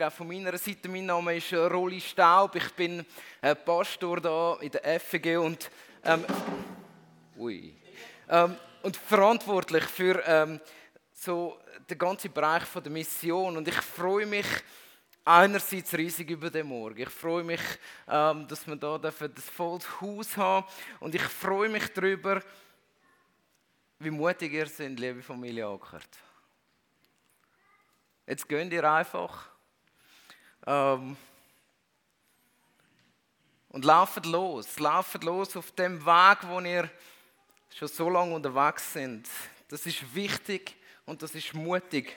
Morgen auch von meiner Seite. Mein Name ist äh, Rolli Staub. Ich bin äh, Pastor da in der FG und, ähm, ui, ähm, und verantwortlich für ähm, so den ganzen Bereich von der Mission. Und ich freue mich einerseits riesig über den Morgen. Ich freue mich, ähm, dass wir da das volles Haus haben und ich freue mich darüber, wie mutig ihr seid, liebe Familie Ackert. Jetzt gehen ihr einfach ähm, und lauft los. Lauft los auf dem Weg, wo ihr schon so lange unterwegs sind. Das ist wichtig und das ist mutig.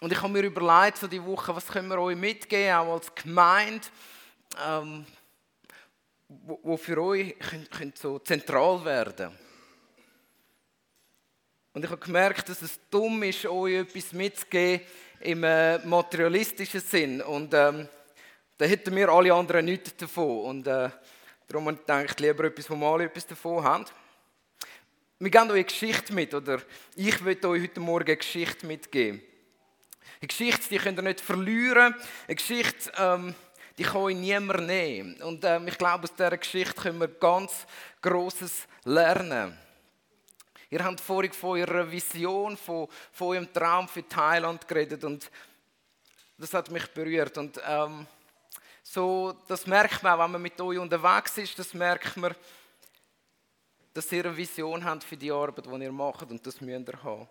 Und ich habe mir überlegt, so die Woche, was können wir euch mitgeben, auch als Gemeinde, ähm, wo, wo, für euch könnt, könnt so zentral werden und ich habe gemerkt, dass es dumm ist, euch etwas mitzugeben im äh, materialistischen Sinn. Und ähm, da hätten wir alle anderen nichts davon. Und äh, darum habe ich gedacht, lieber etwas, wo wir alle etwas davon haben. Wir geben euch eine Geschichte mit, oder ich möchte euch heute Morgen eine Geschichte mitgeben. Eine Geschichte, die könnt ihr nicht verlieren. Eine Geschichte, ähm, die kann euch niemand nehmen. Und ähm, ich glaube, aus dieser Geschichte können wir ganz Großes lernen. Ihr habt vorhin von eurer Vision, von, von eurem Traum für Thailand geredet und das hat mich berührt. Und ähm, so, das merkt man wenn man mit euch unterwegs ist, das merkt man, dass ihr eine Vision habt für die Arbeit, die ihr macht und das müsst ihr haben.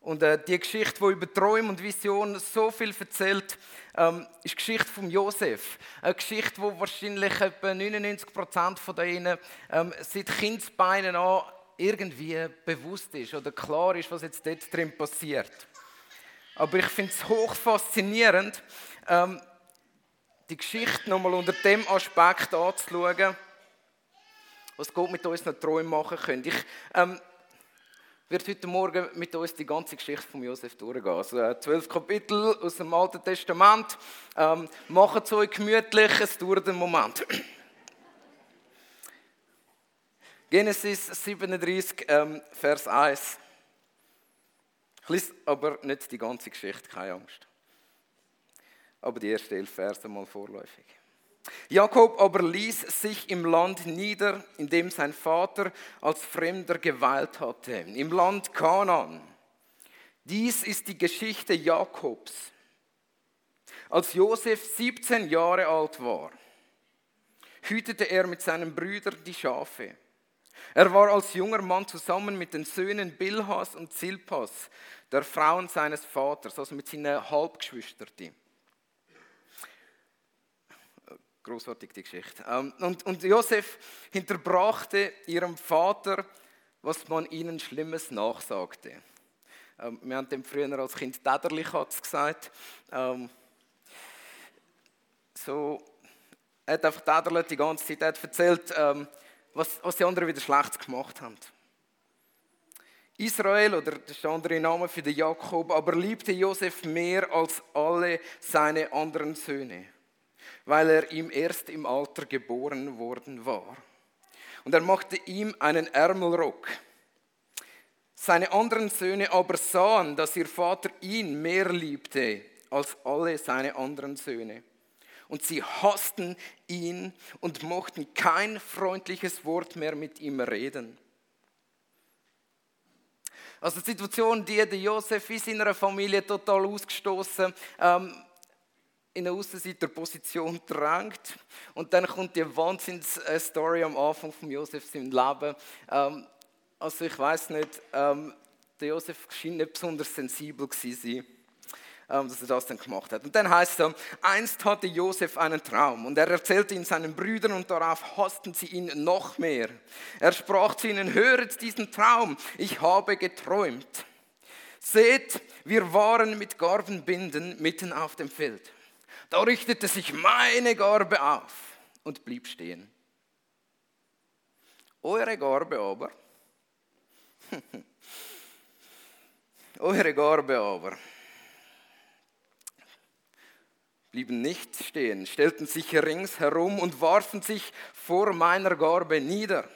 Und äh, die Geschichte, die über Träume und Vision so viel erzählt, ähm, ist die Geschichte von Josef. Eine Geschichte, die wahrscheinlich etwa 99 Prozent von denen ähm, seit Kindsbeinen an irgendwie bewusst ist oder klar ist, was jetzt dort drin passiert. Aber ich finde es hoch faszinierend, ähm, die Geschichte nochmal unter dem Aspekt anzuschauen, was Gott mit unseren Träumen machen könnte. Ich ähm, werde heute Morgen mit uns die ganze Geschichte von Josef durchgehen. Also äh, zwölf Kapitel aus dem Alten Testament. Ähm, Macht es euch gemütlich, es dauert einen Moment. Genesis 37, ähm, Vers 1. Ich lese aber nicht die ganze Geschichte, keine Angst. Aber die ersten elf Verse mal vorläufig. Jakob aber ließ sich im Land nieder, in dem sein Vater als Fremder geweilt hatte, im Land Kanaan. Dies ist die Geschichte Jakobs. Als Josef 17 Jahre alt war, hütete er mit seinen Brüdern die Schafe. Er war als junger Mann zusammen mit den Söhnen Bilhas und Zilpas, der Frauen seines Vaters, also mit seinen Halbgeschwistern. Großartig die Geschichte. Ähm, und, und Josef hinterbrachte ihrem Vater, was man ihnen Schlimmes nachsagte. Ähm, wir haben dem früher als Kind Täterlich gesagt. Ähm, so, er hat einfach Täterlich die ganze Zeit er erzählt, was, was die anderen wieder schlecht gemacht haben. Israel, oder das ist der andere Name für den Jakob, aber liebte Josef mehr als alle seine anderen Söhne, weil er ihm erst im Alter geboren worden war. Und er machte ihm einen Ärmelrock. Seine anderen Söhne aber sahen, dass ihr Vater ihn mehr liebte als alle seine anderen Söhne und sie hassten ihn und mochten kein freundliches Wort mehr mit ihm reden. Also die Situation, die der Josef in seiner Familie total ausgestoßen, ähm, in eine Außenseiterposition drängt. Und dann kommt die Wahnsinns-Story am Anfang von Josef im Leben. Ähm, also ich weiß nicht, ähm, der Josef schien nicht besonders sensibel zu sein. Ähm, dass er das dann gemacht hat. Und dann heißt es, einst hatte Josef einen Traum und er erzählte ihn seinen Brüdern und darauf hassten sie ihn noch mehr. Er sprach zu ihnen, höret diesen Traum, ich habe geträumt. Seht, wir waren mit Garbenbinden mitten auf dem Feld. Da richtete sich meine Garbe auf und blieb stehen. Eure Garbe aber, eure Garbe aber, blieben nicht stehen, stellten sich ringsherum und warfen sich vor meiner Garbe nieder.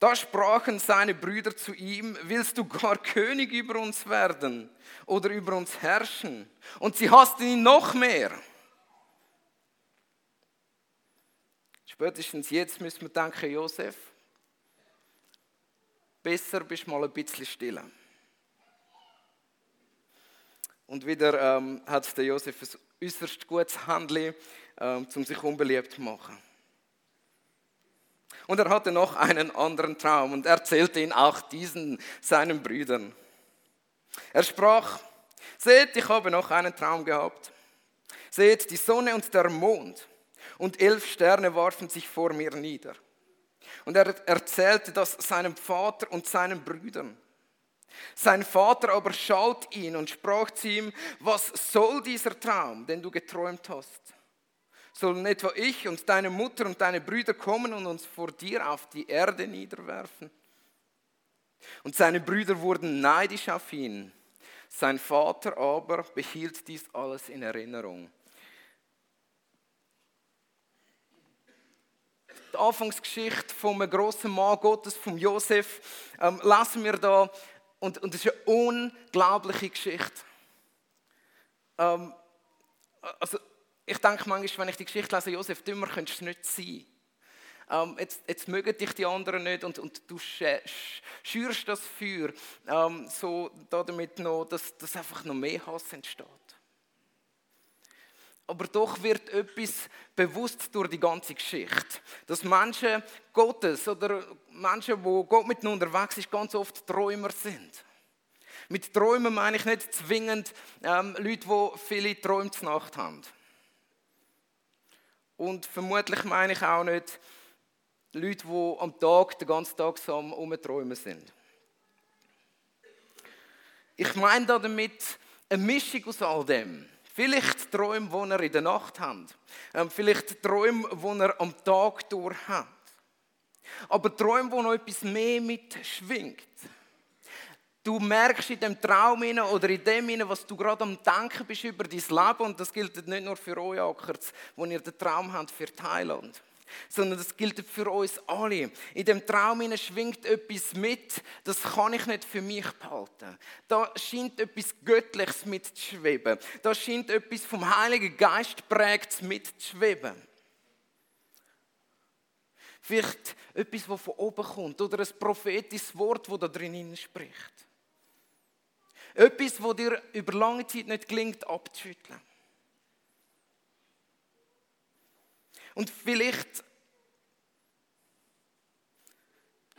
Da sprachen seine Brüder zu ihm, willst du gar König über uns werden oder über uns herrschen? Und sie hassten ihn noch mehr. Spätestens jetzt müssen wir denken, Josef, besser bist mal ein bisschen stiller. Und wieder ähm, hat der Josef ein äußerst gutes Handel, ähm, um sich unbeliebt zu machen. Und er hatte noch einen anderen Traum und erzählte ihn auch diesen seinen Brüdern. Er sprach, seht, ich habe noch einen Traum gehabt. Seht, die Sonne und der Mond und elf Sterne warfen sich vor mir nieder. Und er erzählte das seinem Vater und seinen Brüdern. Sein Vater aber schalt ihn und sprach zu ihm, was soll dieser Traum, den du geträumt hast? Sollen etwa ich und deine Mutter und deine Brüder kommen und uns vor dir auf die Erde niederwerfen? Und seine Brüder wurden neidisch auf ihn. Sein Vater aber behielt dies alles in Erinnerung. Die Anfangsgeschichte vom großen Mann Gottes, vom Josef, ähm, lassen wir da und, und das ist eine unglaubliche Geschichte. Ähm, also, ich denke manchmal, wenn ich die Geschichte lese, Josef, dümmer könntest du nicht sein. Ähm, jetzt, jetzt mögen dich die anderen nicht und, und du schürst das Feuer, ähm, so damit noch, dass, dass einfach noch mehr Hass entsteht. Aber doch wird etwas bewusst durch die ganze Geschichte. Dass Menschen Gottes oder Menschen, wo Gott mit unterwegs ist, ganz oft Träumer sind. Mit Träumen meine ich nicht zwingend ähm, Leute, die viele Träume zur Nacht haben. Und vermutlich meine ich auch nicht Leute, die am Tag, den ganzen Tag so am Umträumen sind. Ich meine damit eine Mischung aus all dem. Vielleicht Träume, die er in der Nacht hat. Ähm, vielleicht Träume, die er am Tag durch hat. Aber Träume, wo noch etwas mehr mitschwingt. Du merkst in dem Traum oder in dem, was du gerade am Denken bist über dein Leben, und das gilt nicht nur für euch Ackerts, wo ihr den Traum habt für Thailand sondern das gilt für uns alle. In dem Traum schwingt etwas mit, das kann ich nicht für mich behalten. Da scheint etwas Göttliches mitzuschweben. Da scheint etwas vom Heiligen Geist prägt mitzuschweben. Vielleicht etwas, das von oben kommt oder ein prophetisches Wort, das da drinnen spricht. Etwas, das dir über lange Zeit nicht gelingt abzuschütteln. Und vielleicht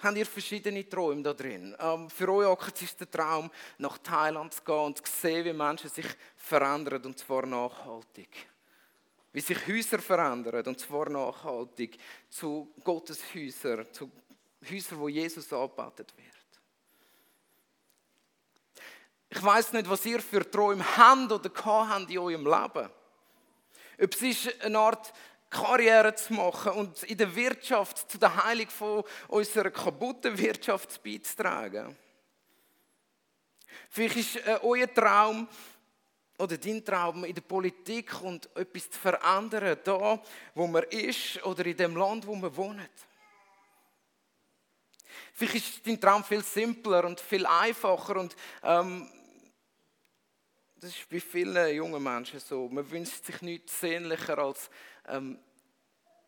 habt ihr verschiedene Träume da drin. Ähm, für euch ist der Traum, nach Thailand zu gehen und zu sehen, wie Menschen sich verändern, und zwar nachhaltig. Wie sich Häuser verändern, und zwar nachhaltig, zu Gottes Häusern, zu Häusern, wo Jesus angebetet wird. Ich weiß nicht, was ihr für Träume habt oder habt in eurem Leben. Ob es ist eine Art Karriere zu machen und in der Wirtschaft zu der Heilung von unserer kaputten Wirtschaft beizutragen. Vielleicht ist äh, euer Traum oder dein Traum in der Politik und etwas zu verändern, da wo man ist oder in dem Land, wo man wohnt. Vielleicht ist dein Traum viel simpler und viel einfacher und ähm, das ist bei vielen jungen Menschen so. Man wünscht sich nichts sehnlicher als ähm,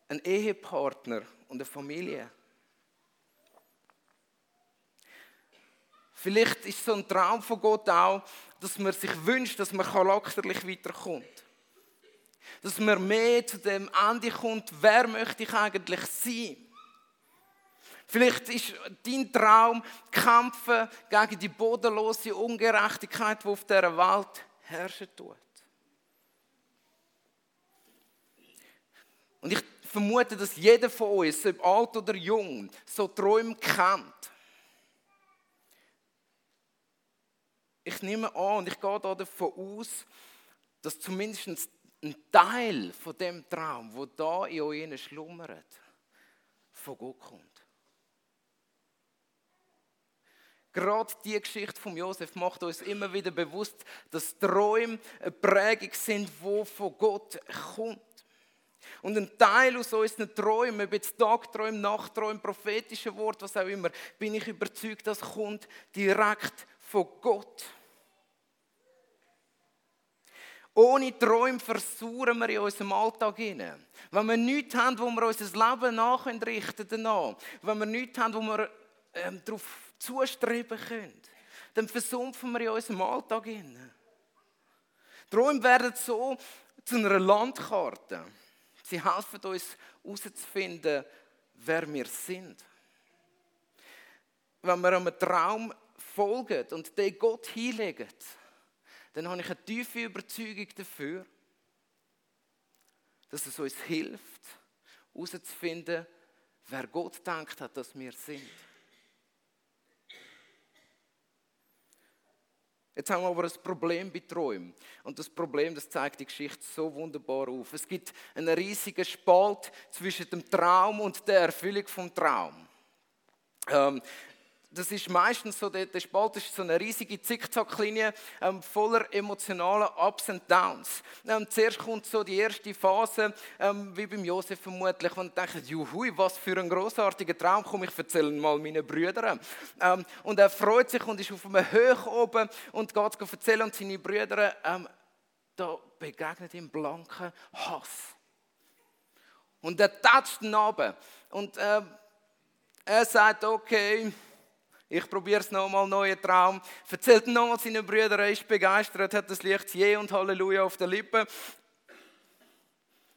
ein Ehepartner und eine Familie. Vielleicht ist so ein Traum von Gott auch, dass man sich wünscht, dass man charakterlich weiterkommt. Dass man mehr zu dem Ende kommt, wer möchte ich eigentlich sein? Vielleicht ist dein Traum kämpfen gegen die bodenlose Ungerechtigkeit, die auf dieser Welt herrschen tut. Und ich vermute, dass jeder von uns, ob alt oder jung, so Träume kennt. Ich nehme an und ich gehe davon aus, dass zumindest ein Teil von dem Traum, wo da in euch schlummert, von Gott kommt. Gerade die Geschichte von Josef macht uns immer wieder bewusst, dass Träume eine Prägung sind, die von Gott kommt. Und ein Teil aus unseren Träumen, ob jetzt Tagträume, Nachtträume, prophetische Wort, was auch immer, bin ich überzeugt, das kommt direkt von Gott. Ohne Träume versuchen wir in unserem Alltag hinein. Wenn wir nichts haben, wo wir unser Leben nachrichten danach, wenn wir nichts haben, wo wir ähm, darauf zustreben können, dann versumpfen wir in unserem Alltag hinein. Träume werden so zu einer Landkarte. Sie helfen uns herauszufinden, wer wir sind. Wenn wir einem Traum folgen und den Gott hinlegen, dann habe ich eine tiefe Überzeugung dafür, dass es uns hilft, herauszufinden, wer Gott denkt hat, dass wir sind. Jetzt haben wir aber ein Problem bei Träumen. Und das Problem, das zeigt die Geschichte so wunderbar auf. Es gibt einen riesigen Spalt zwischen dem Traum und der Erfüllung vom Traum. Ähm, das ist meistens so, der, der Spalt ist so eine riesige Zickzacklinie ähm, voller emotionaler Ups und Downs. Ähm, zuerst kommt so die erste Phase, ähm, wie beim Josef vermutlich, wo man denkt, juhui, was für ein großartiger Traum, komm, ich erzähle mal meinen Brüdern. Ähm, und er freut sich und ist auf einem Höch oben und geht es erzählen und seine Brüder, ähm, da begegnet ihm blanker Hass. Und er tatscht ihn runter. Und äh, er sagt, okay, ich probiere es nochmal, neuen Traum. Erzählt nochmal seinen Brüdern, er ist begeistert, hat das Licht Je und Halleluja auf der Lippe.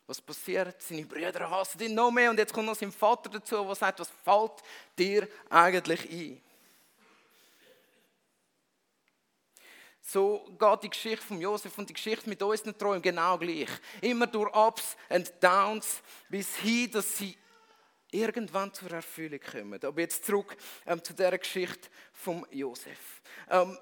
Was passiert? Seine Brüder hassen ihn noch mehr und jetzt kommt noch sein Vater dazu, der sagt, was fällt dir eigentlich ein? So geht die Geschichte von Josef und die Geschichte mit unseren Träumen genau gleich. Immer durch Ups und Downs, bis hin, dass sie irgendwann zur Erfüllung kommen. Aber jetzt zurück ähm, zu der Geschichte von Josef. Ähm,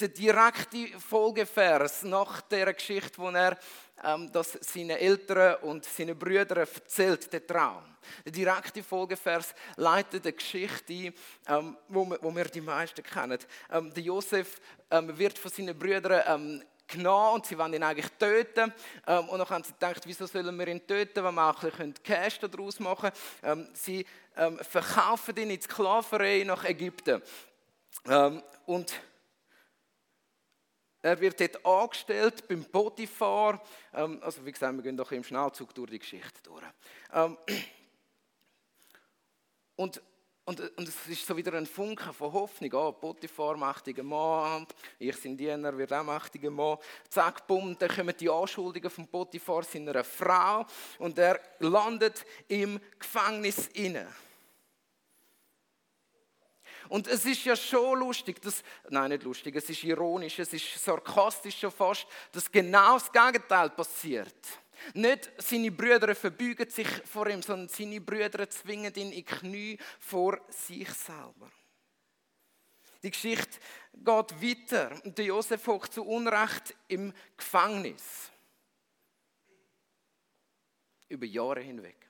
der direkte Folgevers nach der Geschichte, wo er ähm, das seinen Eltern und seinen Brüdern erzählt, der Traum. Der direkte Folgevers leitet eine Geschichte ein, ähm, wo, wir, wo wir die meisten kennen. Ähm, der Josef ähm, wird von seinen Brüdern ähm, genommen und sie wollen ihn eigentlich töten. Ähm, und dann haben sie gedacht, wieso sollen wir ihn töten, wenn wir auch ein bisschen Cash daraus machen können. Ähm, sie ähm, verkaufen ihn in die Sklaverei nach Ägypten. Ähm, und er wird dort angestellt beim Potiphar. Ähm, also wie gesagt, wir gehen doch im Schnellzug durch die Geschichte durch. Ähm, und und, und es ist so wieder ein Funken von Hoffnung. Oh, Potiphar, mächtiger Mann, ich bin Diener, wird auch mächtiger Mann. Zack, bumm, dann kommen die Anschuldigungen von Potiphar seiner Frau und er landet im Gefängnis inne. Und es ist ja schon lustig, dass, nein, nicht lustig, es ist ironisch, es ist sarkastisch schon fast, dass genau das Gegenteil passiert. Nicht seine Brüder verbeugen sich vor ihm, sondern seine Brüder zwingen ihn in Knie vor sich selber. Die Geschichte geht weiter der Josef hockt zu Unrecht im Gefängnis. Über Jahre hinweg.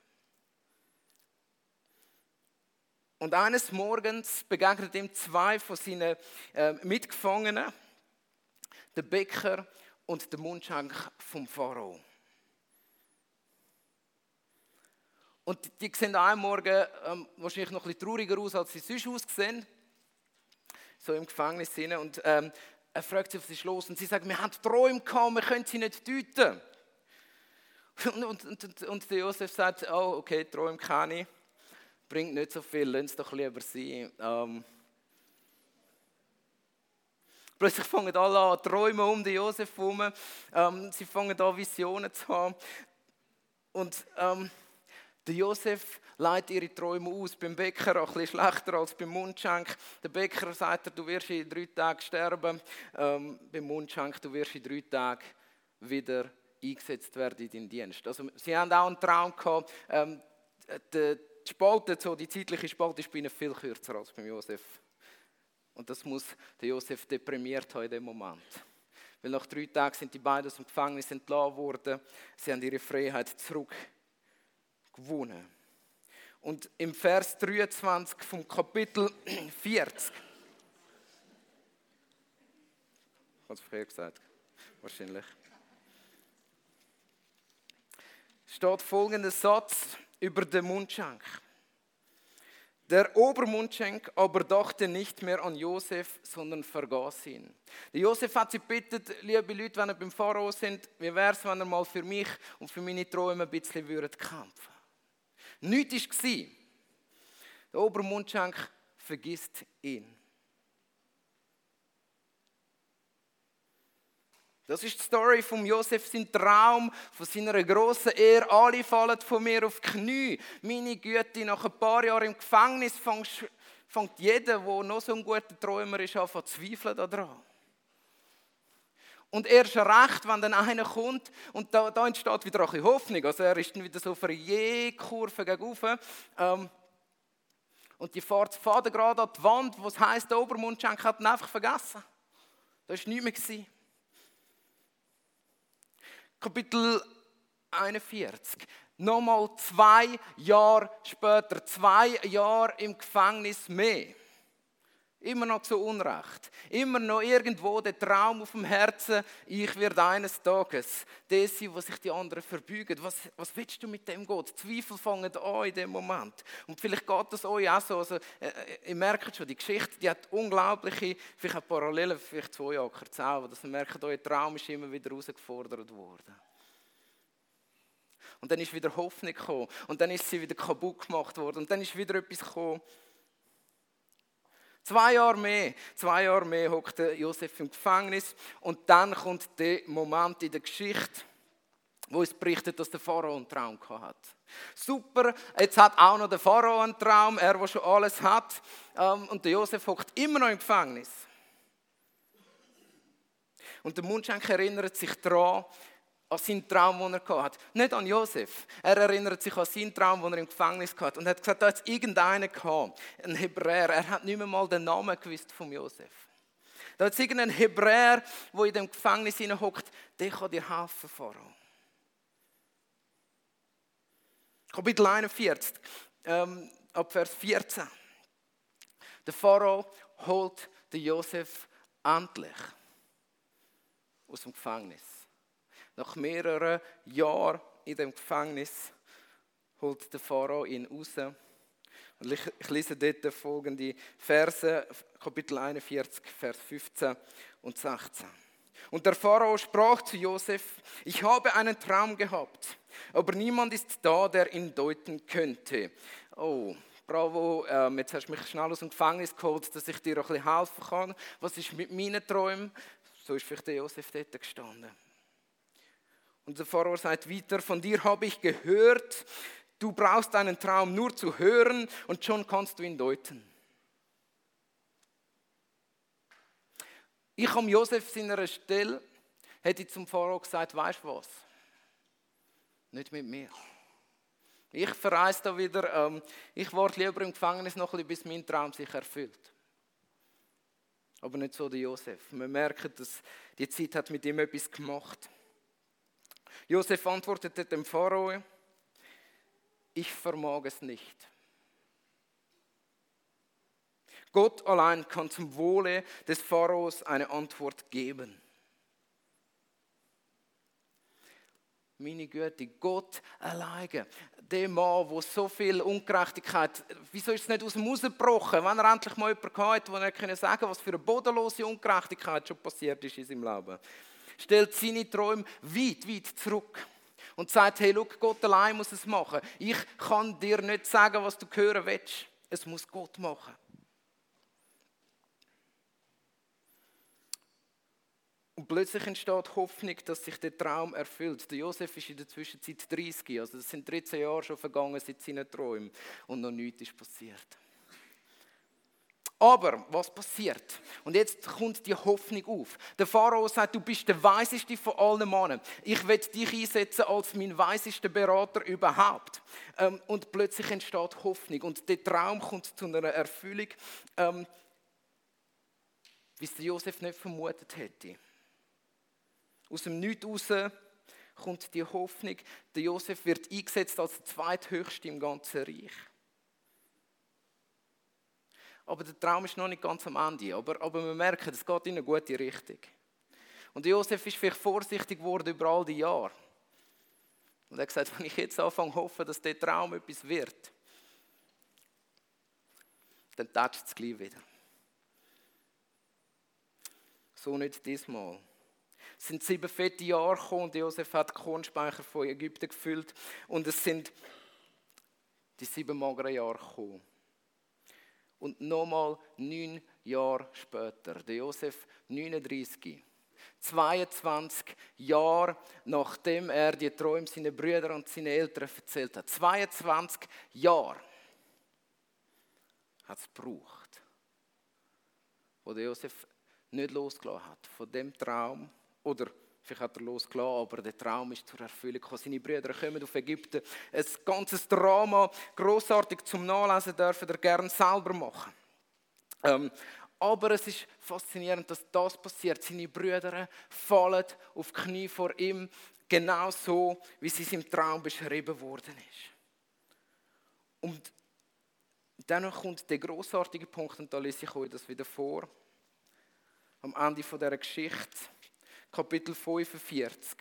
Und eines Morgens begegnet ihm zwei von seinen äh, Mitgefangenen, der Bäcker und der Mundschenk vom Pharao. Und die sehen am Morgen ähm, wahrscheinlich noch ein bisschen trauriger aus, als sie sonst aussehen. So im Gefängnis sind. Und ähm, er fragt sie, was ist los? Und sie sagen, wir haben Träume gehabt, wir können sie nicht deuten. Und, und, und, und der Josef sagt, oh, okay, Träume kann ich. Bringt nicht so viel, lass es doch lieber sein. Ähm, Plötzlich fangen alle an träumen um den Josef herum. Ähm, sie fangen an Visionen zu haben. Und ähm, der Josef leitet ihre Träume aus. Beim Bäcker ein bisschen schlechter als beim Mundschenk. Der Bäcker sagt, du wirst in drei Tagen sterben. Ähm, beim Mundschenk, du wirst in drei Tagen wieder eingesetzt werden in deinen Dienst. Also, sie haben auch einen Traum gehabt. Ähm, die, die Spalte, so die zeitliche Spalte ist bei ihnen viel kürzer als beim Josef. Und das muss der Josef deprimiert haben in dem Moment. Weil nach drei Tagen sind die beiden aus dem Gefängnis entlassen worden. Sie haben ihre Freiheit zurück gewonnen. Und im Vers 23 vom Kapitel 40, ich habe es vorher gesagt, wahrscheinlich. steht folgender Satz über den Mundschenk. Der Obermundschenk aber dachte nicht mehr an Josef, sondern vergaß ihn. Der Josef hat sie gebeten, liebe Leute, wenn ihr beim Pharao sind, wie wäre es, wenn ihr mal für mich und für meine Träume ein bisschen würdet kämpfen Nichts war. Der Obermundschenk vergisst ihn. Das ist die Story von Josef, sein Traum, von seiner grossen Ehre. Alle fallen von mir auf die Knie. Meine Güte, nach ein paar Jahren im Gefängnis fängt jeder, der noch so ein guter Träumer ist, an zu zweifeln daran. Und erst recht, wenn dann einer kommt und da, da entsteht wieder ein bisschen Hoffnung. Also er ist dann wieder so auf einer Je-Kurve gegenüber. Ähm, und die fährt Faden gerade an die Wand, wo es heisst, der Obermundschenk hat ihn einfach vergessen. Da war nichts mehr. Kapitel 41. Nochmal zwei Jahre später, zwei Jahre im Gefängnis mehr. Immer noch zu Unrecht. Immer noch irgendwo der Traum auf dem Herzen, ich werde eines Tages das sein, was sich die anderen verbeugen. Was, was willst du mit dem Gott? Zweifel fangen an in dem Moment. Und vielleicht geht das euch auch so. Also, äh, äh ihr merkt schon, die Geschichte die hat unglaubliche, vielleicht auch Parallelen, vielleicht zwei Jahre selber, dass ihr merkt, euer Traum ist immer wieder herausgefordert worden. Und dann ist wieder Hoffnung gekommen. Und dann ist sie wieder kaputt gemacht worden. Und dann ist wieder etwas gekommen, Zwei Jahre mehr, zwei Jahre mehr hockt Josef im Gefängnis und dann kommt der Moment in der Geschichte, wo es berichtet, dass der Pharao einen Traum hat. Super, jetzt hat auch noch der Pharao einen Traum, er, der schon alles hat, ähm, und der Josef hockt immer noch im Gefängnis. Und der Mundschenk erinnert sich daran, an seinen Traum, den er hatte. Nicht an Josef. Er erinnert sich an seinen Traum, den er im Gefängnis hatte. Und hat gesagt, da hat es irgendeinen gehabt, ein Hebräer. Er hat nicht mehr mal den Namen gewusst von Josef. Da hat es irgendeinen Hebräer, der in dem Gefängnis hockt, der kann dir helfen, Pharao. Kapitel 41, ähm, ab Vers 14. Der Pharao holt den Josef endlich aus dem Gefängnis. Nach mehreren Jahren in dem Gefängnis holt der Pharao ihn raus. Und ich, lese dort folgende Verse, Kapitel 41, Vers 15 und 16. Und der Pharao sprach zu Josef: Ich habe einen Traum gehabt, aber niemand ist da, der ihn deuten könnte. Oh, bravo, ähm, jetzt hast du mich schnell aus dem Gefängnis geholt, dass ich dir ein bisschen helfen kann. Was ist mit meinen Träumen? So ist vielleicht der Josef dort gestanden. Und der Pharao sagt weiter, von dir habe ich gehört, du brauchst einen Traum nur zu hören und schon kannst du ihn deuten. Ich am Josef seiner Stelle hätte zum Pharao gesagt, weißt du was? Nicht mit mir. Ich verreise da wieder, ähm, ich warte lieber im Gefängnis noch ein bisschen, bis mein Traum sich erfüllt. Aber nicht so der Josef. Man merkt, dass die Zeit hat mit ihm etwas gemacht. hat. Josef antwortete dem Pharao, ich vermag es nicht. Gott allein kann zum Wohle des Pharaos eine Antwort geben. Meine Güte, Gott alleine. Der Mann, der so viel Ungerechtigkeit, wieso ist es nicht aus dem Haus gebrochen, wenn er endlich mal jemanden hatte, der er sagen konnte, was für eine bodenlose Ungerechtigkeit schon passiert ist in seinem Leben stellt seine Träume weit, weit zurück und sagt, hey, look, Gott allein muss es machen. Ich kann dir nicht sagen, was du hören willst. Es muss Gott machen. Und plötzlich entsteht Hoffnung, dass sich der Traum erfüllt. Der Josef ist in der Zwischenzeit 30, also es sind 13 Jahre schon vergangen seit seinen Träumen und noch nichts ist passiert. Aber was passiert? Und jetzt kommt die Hoffnung auf. Der Pharao sagt, du bist der weiseste von allen Männern. Ich werde dich einsetzen als mein weisester Berater überhaupt. Ähm, und plötzlich entsteht Hoffnung und der Traum kommt zu einer Erfüllung, ähm, wie es Josef nicht vermutet hätte. Aus dem Nichts raus kommt die Hoffnung, der Josef wird eingesetzt als der zweithöchste im ganzen Reich aber der Traum ist noch nicht ganz am Ende. Aber, aber wir merken, es geht in eine gute Richtung. Und Josef ist vielleicht vorsichtig geworden über all die Jahre. Und er hat gesagt, wenn ich jetzt anfange zu hoffen, dass der Traum etwas wird, dann tätscht es gleich wieder. So nicht diesmal. Es sind sieben fette Jahre gekommen und Josef hat die Kornspeicher von Ägypten gefüllt und es sind die sieben mageren Jahre gekommen. Und nochmal neun Jahre später, der Josef 39, 22 Jahre nachdem er die Träume seinen Brüdern und seinen Eltern erzählt hat. 22 Jahre hat es gebraucht, wo der Josef nicht losgelassen hat von dem Traum oder Vielleicht hat er losgelassen, aber der Traum ist zur Erfüllung gekommen. Seine Brüder kommen auf Ägypten. Ein ganzes Drama, großartig zum Nachlesen, dürfen er gerne selber machen. Ähm, aber es ist faszinierend, dass das passiert. Seine Brüder fallen auf die Knie vor ihm, genau so, wie es im Traum beschrieben worden ist. Und dann kommt der großartige Punkt, und da lese ich euch das wieder vor. Am Ende dieser Geschichte Kapitel 45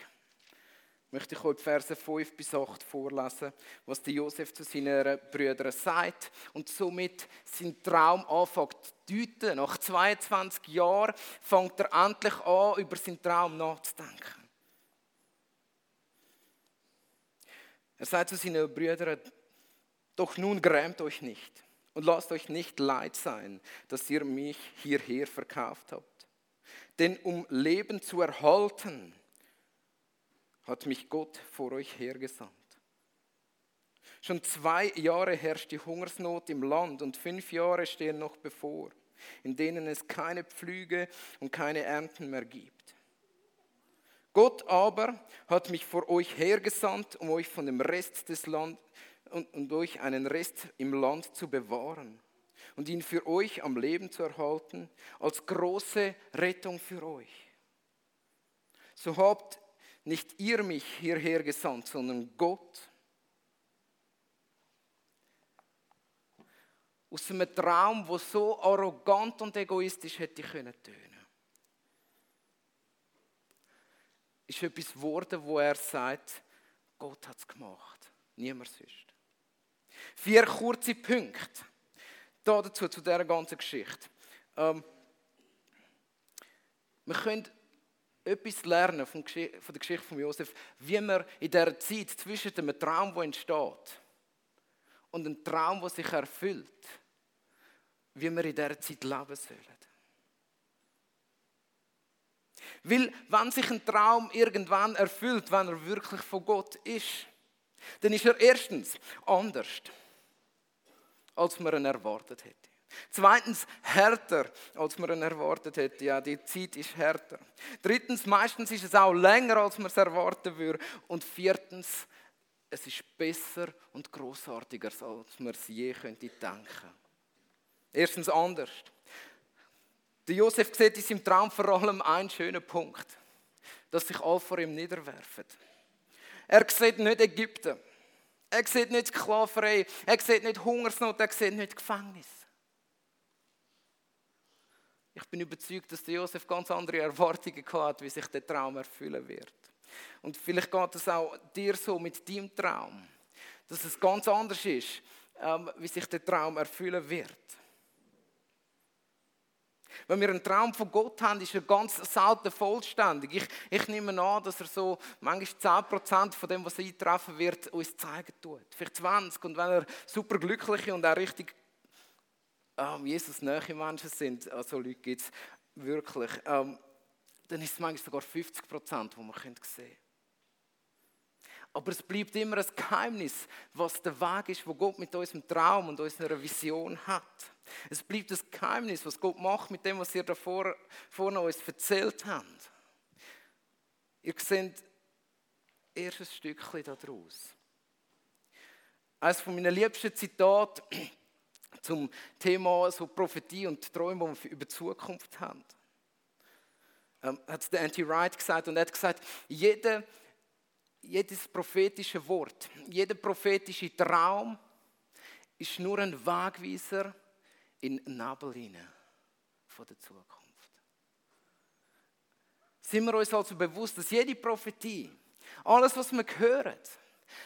möchte ich euch Verse 5 bis 8 vorlesen, was der Josef zu seinen Brüdern sagt und somit sein Traum anfängt zu deuten. Nach 22 Jahren fängt er endlich an, über seinen Traum nachzudenken. Er sagt zu seinen Brüdern, doch nun grämt euch nicht und lasst euch nicht leid sein, dass ihr mich hierher verkauft habt. Denn um Leben zu erhalten, hat mich Gott vor euch hergesandt. Schon zwei Jahre herrscht die Hungersnot im Land und fünf Jahre stehen noch bevor, in denen es keine Pflüge und keine Ernten mehr gibt. Gott aber hat mich vor euch hergesandt, um euch von dem Rest des Landes und, und euch einen Rest im Land zu bewahren und ihn für euch am Leben zu erhalten, als große Rettung für euch. So habt nicht ihr mich hierher gesandt, sondern Gott. Aus einem Traum, wo so arrogant und egoistisch hätte können tönen. Ist etwas geworden, wo er sagt, Gott hat es gemacht, niemand sonst. Vier kurze Punkte da dazu, zu dieser ganzen Geschichte. Ähm, wir können etwas lernen von, der Geschichte von Josef, wie man in dieser Zeit zwischen dem Traum, der entsteht, und einem Traum, der sich erfüllt, wie wir in dieser Zeit leben sollen. Weil, wenn sich ein Traum irgendwann erfüllt, wenn er wirklich von Gott ist, dann ist er erstens anders als man ihn erwartet hätte. Zweitens härter, als man ihn erwartet hätte. Ja, die Zeit ist härter. Drittens, meistens ist es auch länger, als man es erwarten würde. Und viertens, es ist besser und großartiger, als man es je könnte denken. Erstens anders. Der Josef sieht in seinem Traum vor allem einen schönen Punkt, dass sich alle vor ihm niederwerfen. Er sieht nicht Ägypten. Er sieht nicht Sklaverei, er sieht nicht Hungersnot, er sieht nicht Gefängnis. Ich bin überzeugt, dass Josef ganz andere Erwartungen hat, wie sich der Traum erfüllen wird. Und vielleicht geht es auch dir so mit deinem Traum, dass es ganz anders ist, ähm, wie sich der Traum erfüllen wird. Wenn wir einen Traum von Gott haben, ist er ganz selten vollständig. Ich, ich nehme an, dass er so manchmal 10% von dem, was eintreffen wird, uns zeigen tut. Vielleicht 20%. Und wenn er super glückliche und auch richtig ähm, Jesus nahe Menschen sind, also Leute gibt es wirklich, ähm, dann ist es manchmal sogar 50%, die man sehen können. Aber es bleibt immer ein Geheimnis, was der Weg ist, wo Gott mit unserem Traum und unserer Vision hat. Es bleibt das Geheimnis, was Gott macht mit dem, was ihr da vorne uns erzählt habt. Ihr seht erst ein Stückchen daraus. Eines von meinen liebsten Zitaten zum Thema so Prophetie und Träume, die wir über die Zukunft haben. Ähm, hat der Anti-Wright gesagt und er hat gesagt, jeder jedes prophetische Wort, jeder prophetische Traum ist nur ein Wegweiser in den Nebel der Zukunft. Sind wir uns also bewusst, dass jede Prophetie, alles, was wir hören,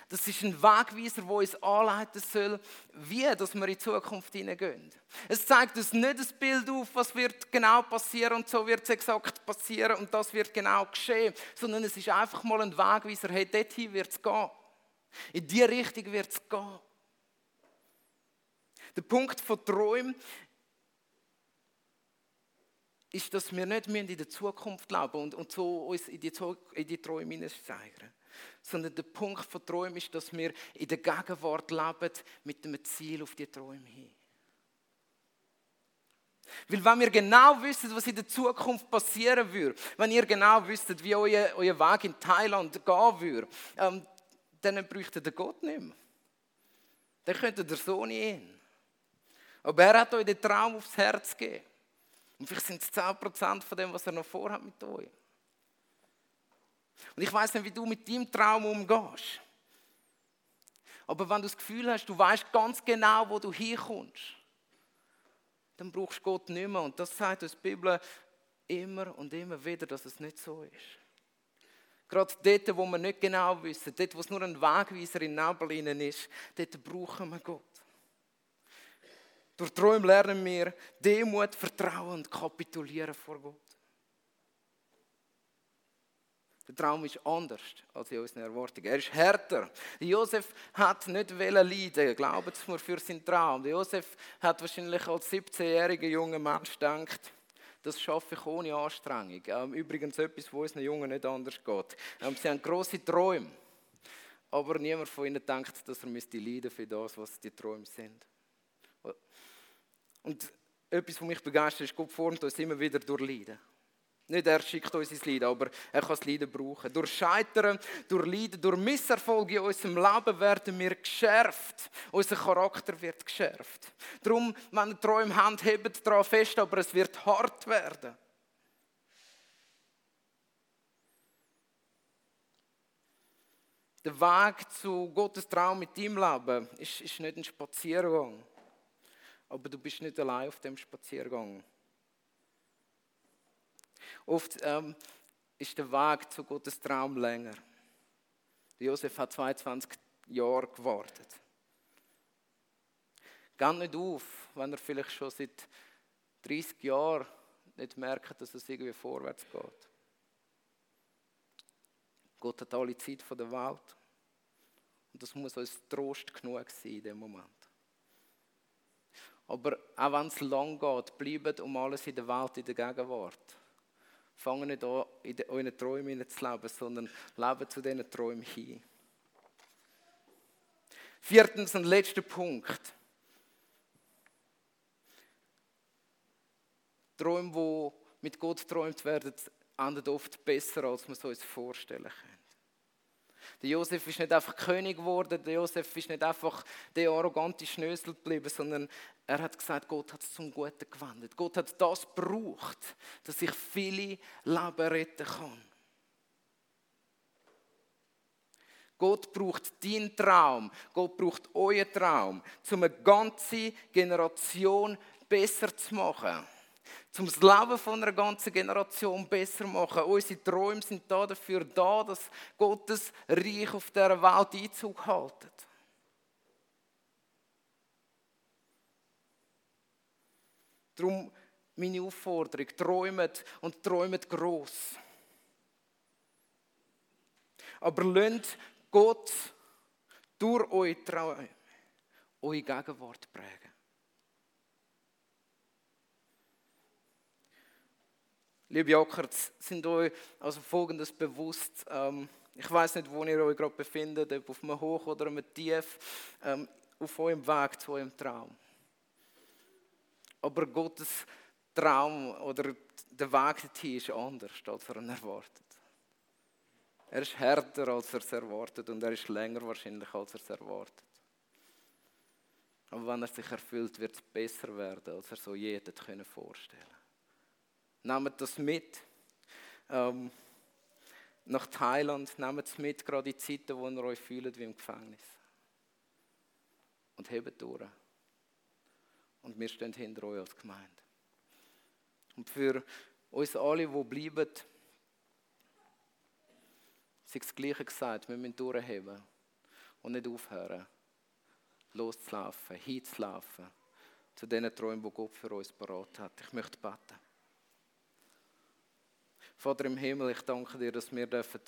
Das ist ein Wegweiser, der uns anleiten soll, wie dass wir in die Zukunft hineingehen. Es zeigt uns nicht das Bild auf, was wird genau passieren und so wird es exakt passieren und das wird genau geschehen, sondern es ist einfach mal ein Wegweiser, hey, dorthin wird es gehen. In diese Richtung wird es gehen. Der Punkt von Träumen ist, dass wir nicht in der Zukunft leben und, und so uns in die, in die Träume hineinsteigern. Sondern der Punkt von Träumen ist, dass wir in der Gegenwart leben mit dem Ziel auf die Träume hin. Weil wenn wir genau wissen, was in der Zukunft passieren würde, wenn ihr genau wüsstet, wie euer, euer Weg in Thailand gehen würde, ähm, dann bräuchte der Gott nicht mehr. Dann könnte der Sohn hin. Aber er hat euch den Traum aufs Herz gegeben. Und vielleicht sind es 10% von dem, was er noch vorhat mit euch. Und ich weiß nicht, wie du mit deinem Traum umgehst. Aber wenn du das Gefühl hast, du weißt ganz genau, wo du hinkommst, dann brauchst du Gott nicht mehr. Und das sagt uns die Bibel immer und immer wieder, dass es nicht so ist. Gerade dort, wo wir nicht genau wissen, dort, wo es nur ein Wegweiser in Nebel ist, dort brauchen wir Gott. Durch Träume lernen wir Demut, Vertrauen und Kapitulieren vor Gott. Der Traum ist anders als in unseren Erwartungen. Er ist härter. Josef hat nicht leiden glauben Sie mir, für seinen Traum. Josef hat wahrscheinlich als 17-jähriger junger Mensch gedacht, das schaffe ich ohne Anstrengung. Ähm, übrigens etwas, wo unseren Jungen nicht anders geht. Ähm, sie haben große Träume, aber niemand von ihnen denkt, dass er müsste leiden für das, was die Träume sind. Und etwas, was mich begeistert, ist, Gott formt uns immer wieder durch Leiden. Nicht er schickt uns ins Leiden, aber er kann das Leiden brauchen. Durch Scheitern, durch Leiden, durch Misserfolge in unserem Leben werden wir geschärft. Unser Charakter wird geschärft. Darum, wenn ihr Träume habt, hebt daran fest, aber es wird hart werden. Der Weg zu Gottes Traum mit deinem Leben ist, ist nicht ein Spaziergang aber du bist nicht allein auf dem Spaziergang. Oft ähm, ist der Weg zu Gottes Traum länger. Josef hat 22 Jahre gewartet. Geht nicht auf, wenn er vielleicht schon seit 30 Jahren nicht merkt, dass es irgendwie vorwärts geht. Gott hat alle Zeit der Welt. Und das muss uns Trost genug sein in dem Moment. Aber auch wenn es lang geht, bleibt um alles in der Welt in der Gegenwart. Fangen nicht an, in euren Träumen zu leben, sondern leben zu diesen Träumen hin. Viertens und letzter Punkt. Träume, die mit Gott geträumt werden, enden oft besser, als wir es uns vorstellen können. Der Josef ist nicht einfach König geworden, der Josef ist nicht einfach der arrogante Schnösel geblieben, sondern er hat gesagt, Gott hat es zum Guten gewendet. Gott hat das gebraucht, dass ich viele Leben retten kann. Gott braucht deinen Traum, Gott braucht euren Traum, um eine ganze Generation besser zu machen um das Leben von einer ganzen Generation besser machen. Unsere Träume sind da dafür da, dass Gottes Reich auf dieser Welt Einzug haltet. Darum meine Aufforderung, träumet und träumet groß. Aber lasst Gott durch eure Träume eure Gegenwart prägen. Liebe Jockerts, sind euch also Folgendes bewusst. Ähm, ich weiß nicht, wo ihr euch gerade befindet, ob auf einem Hoch oder einem Tief, ähm, auf eurem Weg zu eurem Traum. Aber Gottes Traum oder der Weg dorthin ist anders, als er erwartet. Er ist härter, als er es erwartet und er ist länger wahrscheinlich, als er es erwartet. Aber wenn er sich erfüllt, wird es besser werden, als er so je hätte vorstellen können. Nehmt das mit. Ähm, nach Thailand, nehmt es mit, gerade in Zeiten, wo ihr euch fühlt wie im Gefängnis. Und hebt durch. Und wir stehen hinter euch als Gemeinde. Und für uns alle, die bleiben, sei das Gleiche gesagt, wir müssen durchheben. und nicht aufhören, loszulaufen, hinzulaufen zu den Träumen, die Gott für uns parat hat. Ich möchte beten. Vater im Himmel, ich danke dir, dass wir dürfen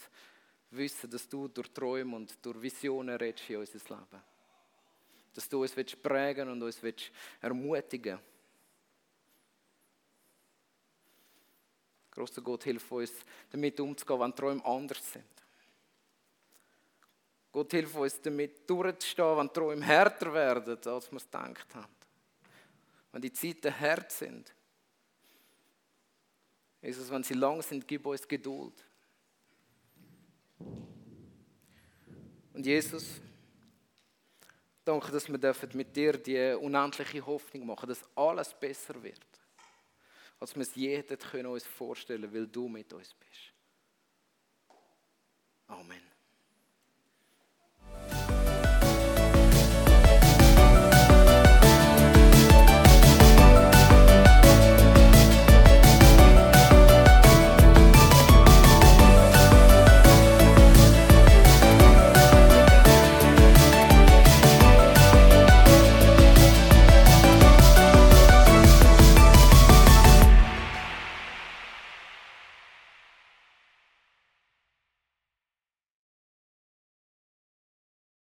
wissen, dass du durch Träume und durch Visionen redest in unser Leben. Dass du uns prägen und uns ermutigen willst. Großer Gott, hilf uns, damit umzugehen, wenn Träume anders sind. Gott, hilf uns, damit durchzustehen, wenn Träume härter werden, als wir es gedacht haben. Wenn die Zeiten hart sind. Jesus, wenn sie lang sind, gib uns Geduld. Und Jesus, danke, dass wir mit dir die unendliche Hoffnung machen, dass alles besser wird, als wir es je uns vorstellen können, weil du mit uns bist. Amen.